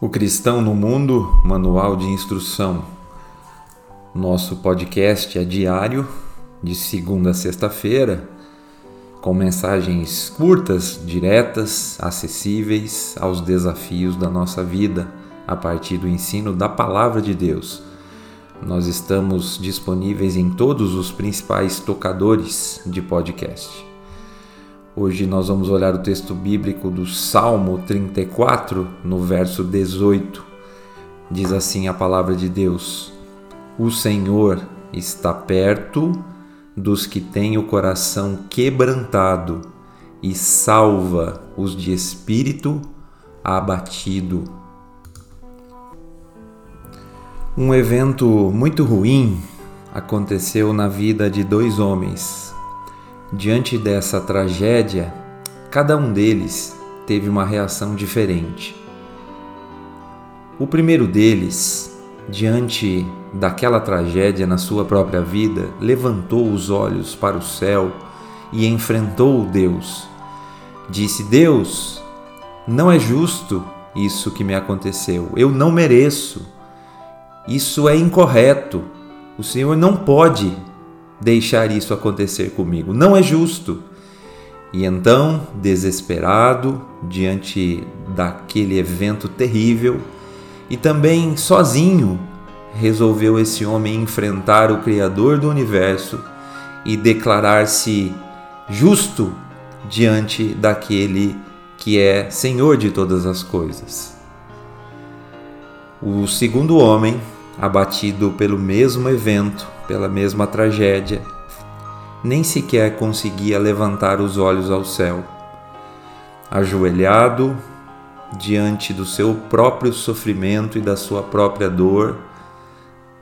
O Cristão no Mundo, Manual de Instrução. Nosso podcast é diário, de segunda a sexta-feira, com mensagens curtas, diretas, acessíveis aos desafios da nossa vida, a partir do ensino da Palavra de Deus. Nós estamos disponíveis em todos os principais tocadores de podcast. Hoje nós vamos olhar o texto bíblico do Salmo 34, no verso 18. Diz assim a palavra de Deus: O Senhor está perto dos que têm o coração quebrantado e salva os de espírito abatido. Um evento muito ruim aconteceu na vida de dois homens Diante dessa tragédia, cada um deles teve uma reação diferente. O primeiro deles, diante daquela tragédia na sua própria vida, levantou os olhos para o céu e enfrentou Deus. Disse: Deus, não é justo isso que me aconteceu, eu não mereço, isso é incorreto, o Senhor não pode deixar isso acontecer comigo. Não é justo. E então, desesperado diante daquele evento terrível e também sozinho, resolveu esse homem enfrentar o Criador do universo e declarar-se justo diante daquele que é Senhor de todas as coisas. O segundo homem, abatido pelo mesmo evento, pela mesma tragédia, nem sequer conseguia levantar os olhos ao céu. Ajoelhado diante do seu próprio sofrimento e da sua própria dor,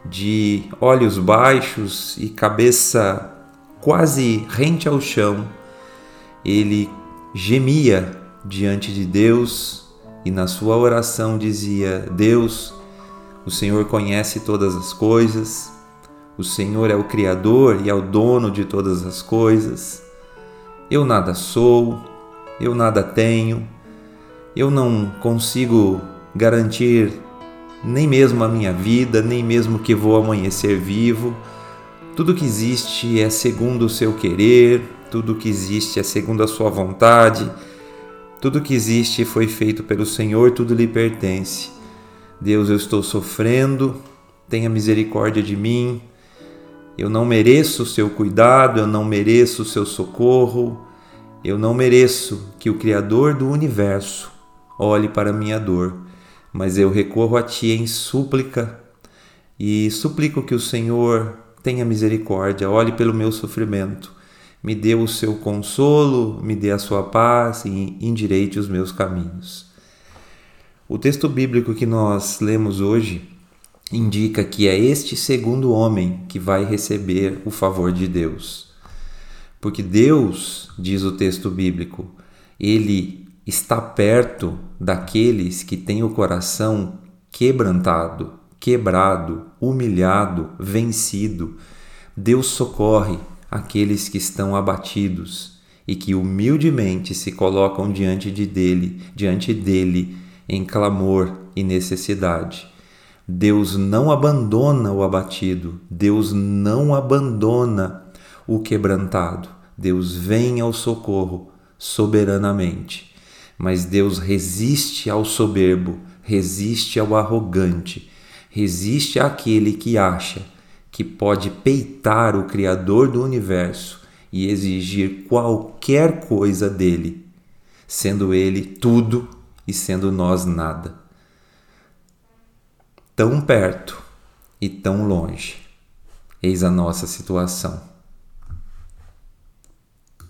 de olhos baixos e cabeça quase rente ao chão, ele gemia diante de Deus e na sua oração dizia: Deus, o Senhor conhece todas as coisas, o Senhor é o Criador e é o dono de todas as coisas. Eu nada sou, eu nada tenho, eu não consigo garantir nem mesmo a minha vida, nem mesmo que vou amanhecer vivo. Tudo que existe é segundo o seu querer, tudo que existe é segundo a sua vontade. Tudo que existe foi feito pelo Senhor, tudo lhe pertence. Deus, eu estou sofrendo, tenha misericórdia de mim. Eu não mereço o seu cuidado, eu não mereço o seu socorro, eu não mereço que o Criador do universo olhe para minha dor, mas eu recorro a Ti em súplica e suplico que o Senhor tenha misericórdia, olhe pelo meu sofrimento, me dê o seu consolo, me dê a sua paz e endireite os meus caminhos. O texto bíblico que nós lemos hoje indica que é este segundo homem que vai receber o favor de Deus. Porque Deus, diz o texto bíblico, ele está perto daqueles que têm o coração quebrantado, quebrado, humilhado, vencido. Deus socorre aqueles que estão abatidos e que humildemente se colocam diante de dele, diante dele em clamor e necessidade. Deus não abandona o abatido, Deus não abandona o quebrantado. Deus vem ao socorro soberanamente. Mas Deus resiste ao soberbo, resiste ao arrogante, resiste àquele que acha que pode peitar o Criador do universo e exigir qualquer coisa dele, sendo ele tudo e sendo nós nada tão perto e tão longe. Eis a nossa situação.